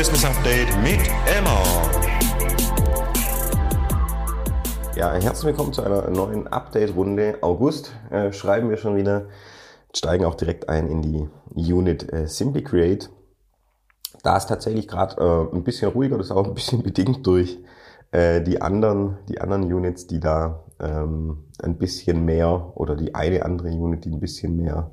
Business Update mit Emma. Ja, herzlich willkommen zu einer neuen Update-Runde. August äh, schreiben wir schon wieder, steigen auch direkt ein in die Unit äh, Simply Create. Da ist tatsächlich gerade äh, ein bisschen ruhiger, das ist auch ein bisschen bedingt durch äh, die anderen, die anderen Units, die da ähm, ein bisschen mehr oder die eine andere Unit, die ein bisschen mehr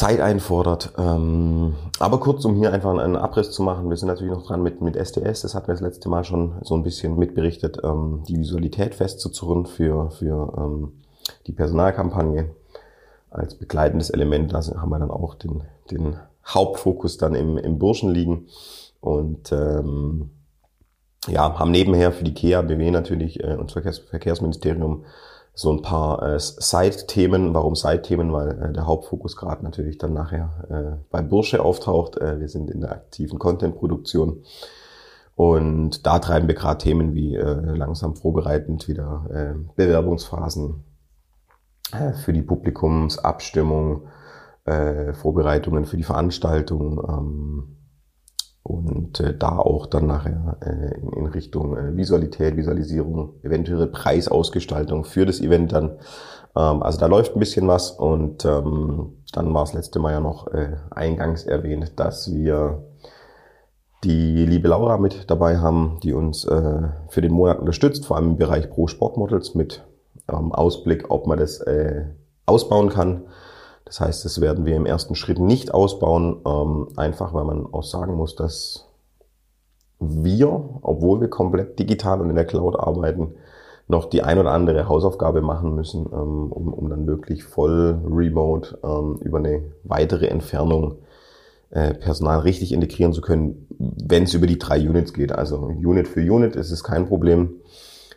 Zeit einfordert. Ähm, aber kurz, um hier einfach einen Abriss zu machen, wir sind natürlich noch dran mit, mit SDS, das hatten wir das letzte Mal schon so ein bisschen mitberichtet, ähm, die Visualität festzuzurren für, für ähm, die Personalkampagne als begleitendes Element. Da haben wir dann auch den, den Hauptfokus dann im, im Burschen liegen und ähm, ja, haben nebenher für die KEA, BW natürlich äh, und Verkehrs Verkehrsministerium so ein paar äh, Side-Themen. Warum Side-Themen? Weil äh, der Hauptfokus gerade natürlich dann nachher äh, bei Bursche auftaucht. Äh, wir sind in der aktiven Content-Produktion. Und da treiben wir gerade Themen wie äh, langsam vorbereitend wieder äh, Bewerbungsphasen äh, für die Publikumsabstimmung, äh, Vorbereitungen für die Veranstaltung, ähm, und äh, da auch dann nachher äh, in, in Richtung äh, Visualität, Visualisierung, eventuelle Preisausgestaltung für das Event dann. Ähm, also da läuft ein bisschen was und ähm, dann war es letzte Mal ja noch äh, eingangs erwähnt, dass wir die liebe Laura mit dabei haben, die uns äh, für den Monat unterstützt, vor allem im Bereich Pro Sportmodels mit ähm, Ausblick, ob man das äh, ausbauen kann das heißt, das werden wir im ersten Schritt nicht ausbauen, ähm, einfach weil man auch sagen muss, dass wir, obwohl wir komplett digital und in der Cloud arbeiten, noch die ein oder andere Hausaufgabe machen müssen, ähm, um, um dann wirklich voll remote ähm, über eine weitere Entfernung äh, Personal richtig integrieren zu können, wenn es über die drei Units geht. Also Unit für Unit ist es kein Problem.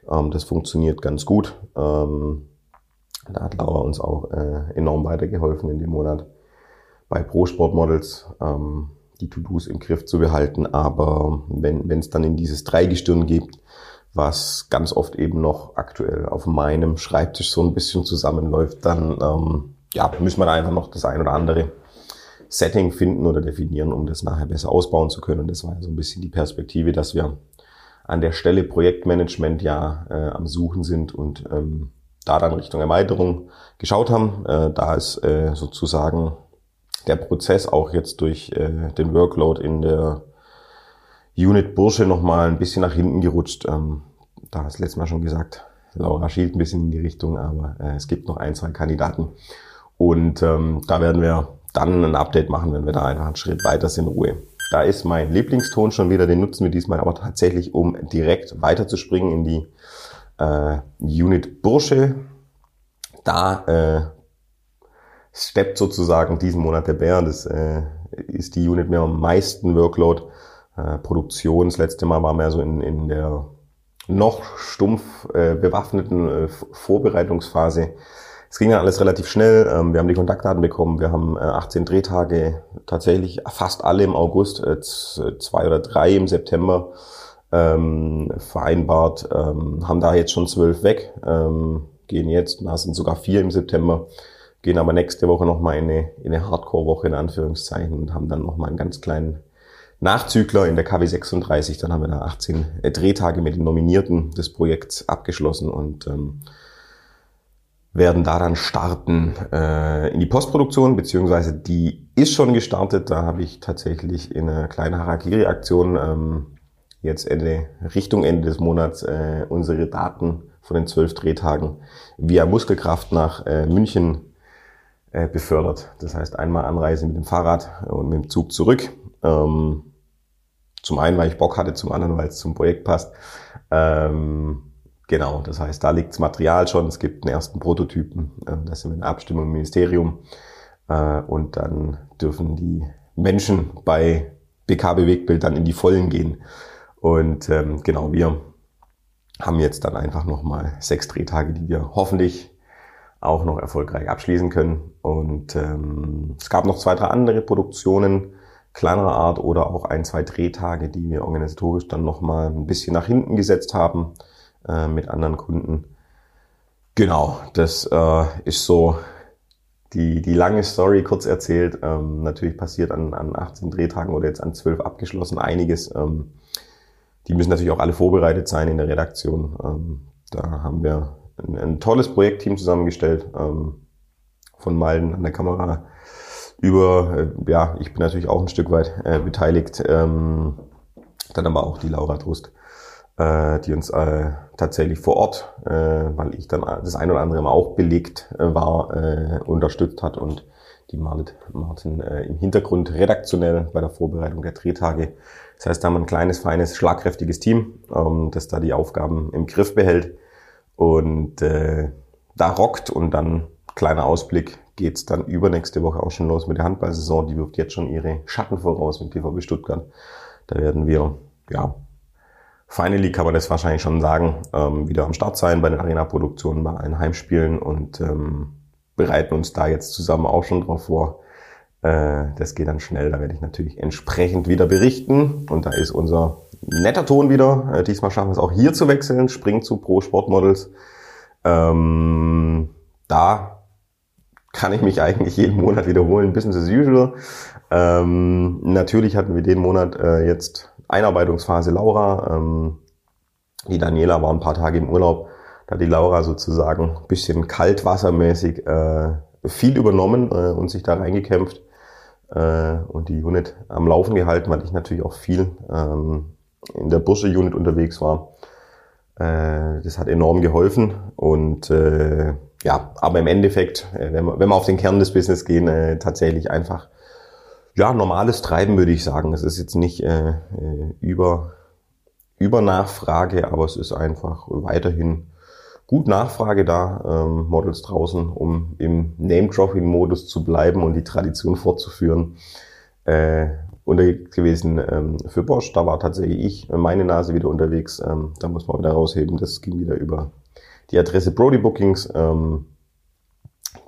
Ähm, das funktioniert ganz gut. Ähm, da hat Laura uns auch äh, enorm weitergeholfen in dem Monat bei Pro Sport Models ähm, die To-Dos im Griff zu behalten. Aber wenn es dann in dieses Dreigestirn gibt, was ganz oft eben noch aktuell auf meinem Schreibtisch so ein bisschen zusammenläuft, dann ähm, ja, müssen wir da einfach noch das ein oder andere Setting finden oder definieren, um das nachher besser ausbauen zu können. Und das war ja so ein bisschen die Perspektive, dass wir an der Stelle Projektmanagement ja äh, am Suchen sind und ähm, da dann Richtung Erweiterung geschaut haben. Äh, da ist äh, sozusagen der Prozess auch jetzt durch äh, den Workload in der Unit Bursche nochmal ein bisschen nach hinten gerutscht. Ähm, da hast du letztes Mal schon gesagt, Laura schielt ein bisschen in die Richtung, aber äh, es gibt noch ein, zwei Kandidaten. Und ähm, da werden wir dann ein Update machen, wenn wir da einfach einen Schritt weiter sind, Ruhe. Da ist mein Lieblingston schon wieder, den nutzen wir diesmal aber tatsächlich, um direkt weiterzuspringen in die äh, Unit Bursche. Da äh, steppt sozusagen diesen Monat der Bär. Das äh, ist die Unit mit am meisten Workload. Äh, Produktion, das letzte Mal war mehr so in, in der noch stumpf äh, bewaffneten äh, Vorbereitungsphase. Es ging dann alles relativ schnell. Ähm, wir haben die Kontaktdaten bekommen. Wir haben äh, 18 Drehtage, tatsächlich fast alle im August, äh, zwei oder drei im September ähm, vereinbart, ähm, haben da jetzt schon zwölf weg, ähm, gehen jetzt, da sind sogar vier im September, gehen aber nächste Woche nochmal in eine, in eine Hardcore-Woche in Anführungszeichen und haben dann nochmal einen ganz kleinen Nachzügler in der KW 36, dann haben wir da 18 äh, Drehtage mit den Nominierten des Projekts abgeschlossen und ähm, werden da dann starten äh, in die Postproduktion, beziehungsweise die ist schon gestartet. Da habe ich tatsächlich in einer kleinen Harakiri-Aktion ähm, jetzt Ende, Richtung Ende des Monats äh, unsere Daten von den zwölf Drehtagen via Muskelkraft nach äh, München äh, befördert. Das heißt einmal Anreise mit dem Fahrrad und mit dem Zug zurück. Ähm, zum einen, weil ich Bock hatte, zum anderen, weil es zum Projekt passt. Ähm, genau, das heißt, da liegt das Material schon. Es gibt einen ersten Prototypen. Äh, das sind wir in Abstimmung im Ministerium. Äh, und dann dürfen die Menschen bei BK Bewegtbild dann in die Vollen gehen und ähm, genau, wir haben jetzt dann einfach nochmal sechs Drehtage, die wir hoffentlich auch noch erfolgreich abschließen können. Und ähm, es gab noch zwei, drei andere Produktionen kleinerer Art oder auch ein, zwei Drehtage, die wir organisatorisch dann nochmal ein bisschen nach hinten gesetzt haben äh, mit anderen Kunden. Genau, das äh, ist so die, die lange Story kurz erzählt. Ähm, natürlich passiert an, an 18 Drehtagen oder jetzt an 12 abgeschlossen einiges. Ähm, die müssen natürlich auch alle vorbereitet sein in der Redaktion. Ähm, da haben wir ein, ein tolles Projektteam zusammengestellt. Ähm, von Malden an der Kamera über, äh, ja, ich bin natürlich auch ein Stück weit äh, beteiligt. Ähm, dann aber auch die Laura Trust, äh, die uns äh, tatsächlich vor Ort, äh, weil ich dann das ein oder andere Mal auch belegt äh, war, unterstützt hat und die Martin äh, im Hintergrund redaktionell bei der Vorbereitung der Drehtage. Das heißt, da haben wir ein kleines, feines, schlagkräftiges Team, ähm, das da die Aufgaben im Griff behält und äh, da rockt und dann kleiner Ausblick geht's dann übernächste Woche auch schon los mit der Handballsaison. Die wirft jetzt schon ihre Schatten voraus mit TVB Stuttgart. Da werden wir, ja, finally kann man das wahrscheinlich schon sagen, ähm, wieder am Start sein bei den Arena-Produktionen, bei allen Heimspielen und ähm, bereiten uns da jetzt zusammen auch schon drauf vor. Äh, das geht dann schnell, da werde ich natürlich entsprechend wieder berichten. Und da ist unser netter Ton wieder. Äh, diesmal schaffen wir es auch hier zu wechseln, springen zu Pro Sportmodels. Ähm, da kann ich mich eigentlich jeden Monat wiederholen, Business as usual. Ähm, natürlich hatten wir den Monat äh, jetzt Einarbeitungsphase Laura. Ähm, die Daniela war ein paar Tage im Urlaub. Da die Laura sozusagen ein bisschen kaltwassermäßig äh, viel übernommen äh, und sich da reingekämpft äh, und die Unit am Laufen gehalten, weil ich natürlich auch viel ähm, in der Bursche-Unit unterwegs war. Äh, das hat enorm geholfen und äh, ja, aber im Endeffekt, äh, wenn wir, wenn wir auf den Kern des Business gehen, äh, tatsächlich einfach, ja, normales Treiben würde ich sagen. Es ist jetzt nicht äh, äh, über, über Nachfrage, aber es ist einfach weiterhin gut Nachfrage da, ähm, Models draußen, um im Name-Dropping-Modus zu bleiben und die Tradition fortzuführen. Äh, unterwegs gewesen ähm, für Bosch, da war tatsächlich ich, meine Nase wieder unterwegs. Ähm, da muss man wieder rausheben, das ging wieder über die Adresse Brody Bookings, ähm,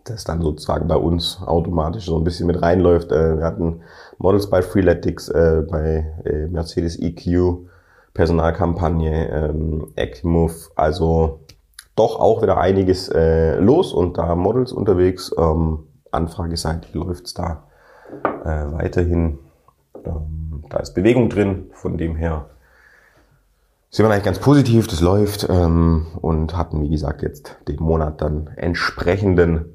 das dann sozusagen bei uns automatisch so ein bisschen mit reinläuft. Äh, wir hatten Models bei Freeletics, äh, bei äh, Mercedes EQ, Personalkampagne, ähm, Acmove, also doch auch wieder einiges äh, los und da Models unterwegs. Ähm, Anfrageseitig läuft's da äh, weiterhin. Ähm, da ist Bewegung drin, von dem her sind wir eigentlich ganz positiv, das läuft ähm, und hatten, wie gesagt, jetzt den Monat dann entsprechenden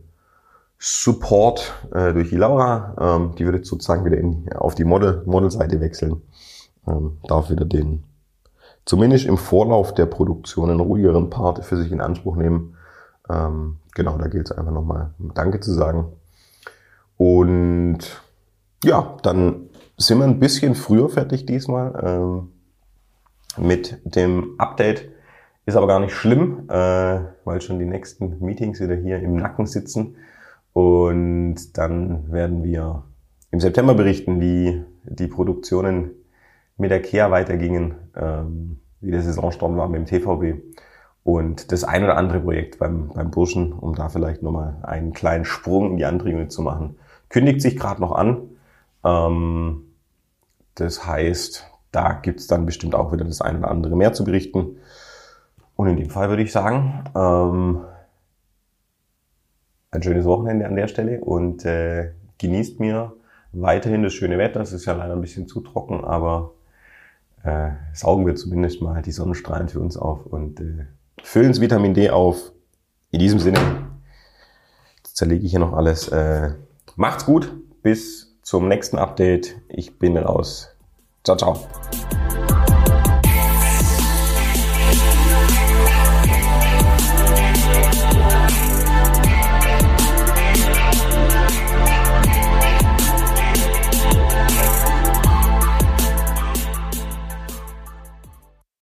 Support äh, durch die Laura. Ähm, die jetzt sozusagen wieder in, auf die Model, Model-Seite wechseln. Ähm, darf wieder den, zumindest im Vorlauf der Produktion, einen ruhigeren Part für sich in Anspruch nehmen. Ähm, genau, da gilt es einfach nochmal Danke zu sagen. Und ja, dann sind wir ein bisschen früher fertig diesmal. Ähm, mit dem Update. Ist aber gar nicht schlimm, äh, weil schon die nächsten Meetings wieder hier im Nacken sitzen. Und dann werden wir im September berichten, wie die Produktionen mit der Kea weitergingen, ähm, wie der Saisonstart war mit dem TVB und das ein oder andere Projekt beim, beim Burschen, um da vielleicht nochmal einen kleinen Sprung in die andere Unit zu machen. Kündigt sich gerade noch an. Ähm, das heißt, da gibt's dann bestimmt auch wieder das eine oder andere mehr zu berichten. Und in dem Fall würde ich sagen, ähm, ein schönes Wochenende an der Stelle und äh, genießt mir weiterhin das schöne Wetter. Es ist ja leider ein bisschen zu trocken, aber äh, saugen wir zumindest mal die Sonnenstrahlen für uns auf und äh, füllen das Vitamin D auf. In diesem Sinne, zerlege ich hier noch alles. Äh, macht's gut, bis zum nächsten Update. Ich bin raus. Ciao, ciao.